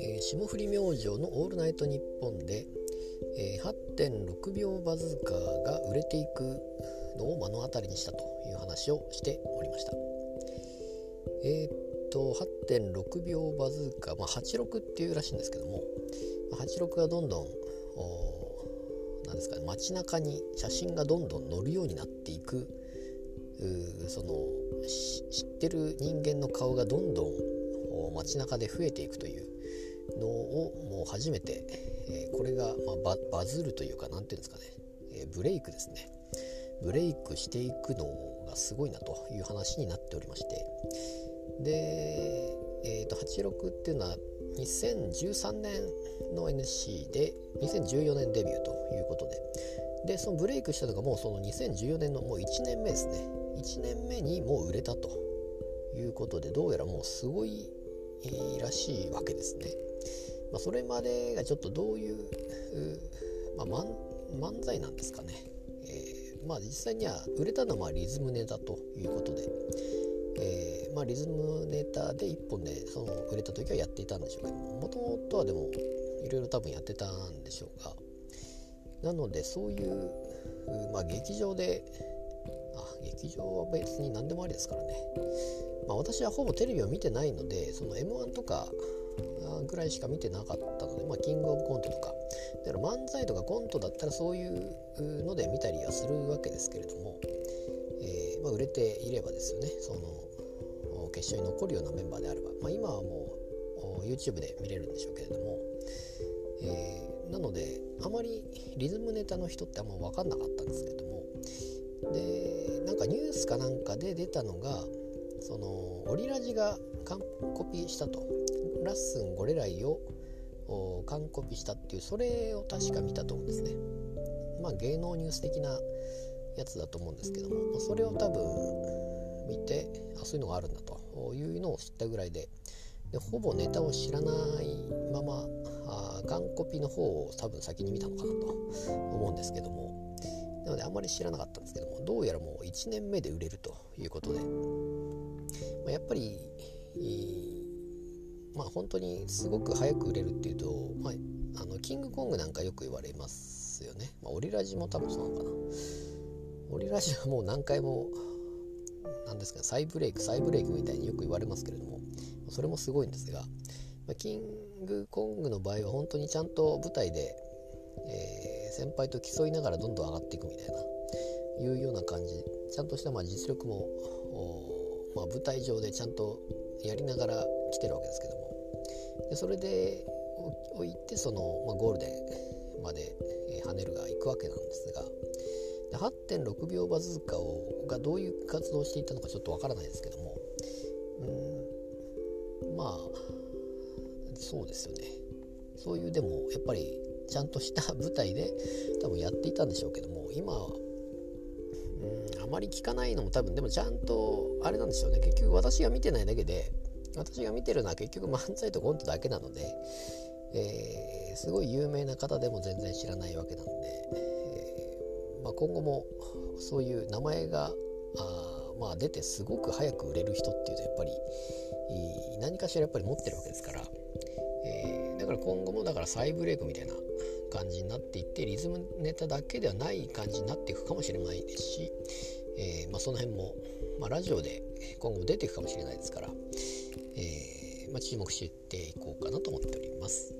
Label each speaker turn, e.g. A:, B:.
A: え霜降り明星の「オールナイトニッポンで」え8.6秒バズーカーが売れていくのを目の当たりにしたという話をしておりました。えーっと8.6秒バズーカー、まあ、86っていうらしいんですけども86がどんどんおなんですかね街中に写真がどんどん載るようになっていくその知ってる人間の顔がどんどん街中で増えていくというのをもう初めて、えーこれが、まあ、バズるというか何ていうんですかね、えーブレイクですね。ブレイクしていくのがすごいなという話になっておりまして。で、えー、と86っていうのは2013年の NC で2014年デビューということで。でそのブレイクしたのがもうその2014年のもう1年目ですね。1年目にもう売れたということでどうやらもうすごいらしいわけですね。まあ、それまでがちょっとどういう、まあ、漫才なんですかね。えーまあ、実際には売れたのはリズムネタということで、えーまあ、リズムネタで1本でその売れた時はやっていたんでしょうけどもともとはでもいろいろ多分やってたんでしょうがなのでそうい、うまあ、劇場であ劇場は別に何でもありですからね、まあ、私はほぼテレビを見てないのでその m 1とかぐらいしか見てなかったので、まあ、キングオブコントとか。だから漫才とかコントだったらそういうので見たりはするわけですけれども、えーまあ、売れていればですよね。その決勝に残るようなメンバーであれば、まあ、今はもう YouTube で見れるんでしょうけれども、えーなのであまりリズムネタの人ってあんま分かんなかったんですけれどもスかなんかで出たのがそのオリラジが完コピしたと。ラッスンゴレライを完コピしたっていうそれを確か見たと思うんですね。まあ芸能ニュース的なやつだと思うんですけども、それを多分見てあそういうのがあるんだというのを知ったぐらいで。でほぼネタを知らないままあ完コピの方を多分先に見たのかなと思うんですけども。なのであんまり知らなかったんですけどもどうやらもう1年目で売れるということで、まあ、やっぱりまあ本当にすごく早く売れるっていうと、まあ、あのキングコングなんかよく言われますよね、まあ、オリラジも多分そうなのかな。オリラジはもう何回も何ですか再ブレイク再ブレイクみたいによく言われますけれどもそれもすごいんですが、まあ、キングコングの場合は本当にちゃんと舞台で、えー先輩と競いながらどんどん上がっていくみたいないうような感じ。ちゃんとしたまあ実力も、まあ、舞台上でちゃんとやりながら来てるわけですけども。でそれでおいてその、まあ、ゴールデンまで、えー跳ねるが行くわけなんですが。で8.6秒バズーカをがどういう活動をしていたのかちょっとわからないですけども。うんまあそうですよね。そういうでもやっぱりちゃんとした舞台で多分やっていたんでしょうけども今うんあまり聞かないのも多分でもちゃんとあれなんでしょうね。結局私が見てないだけで私が見てるのは結局漫才とコントだけなので、えーすごい有名な方でも全然知らないわけなので、えーまあ、今後もそういう名前があまあ出てすごく早く売れる人っていうとやっぱり何かしらやっぱり持ってるわけですから、えーだから今後もだから再ブレイクみたいな感じになっていってリズムネタだけではない感じになっていくかもしれないですし、えーまあ、その辺も、まあ、ラジオで今後も出ていくかもしれないですから、えーまあ、注目していこうかなと思っております。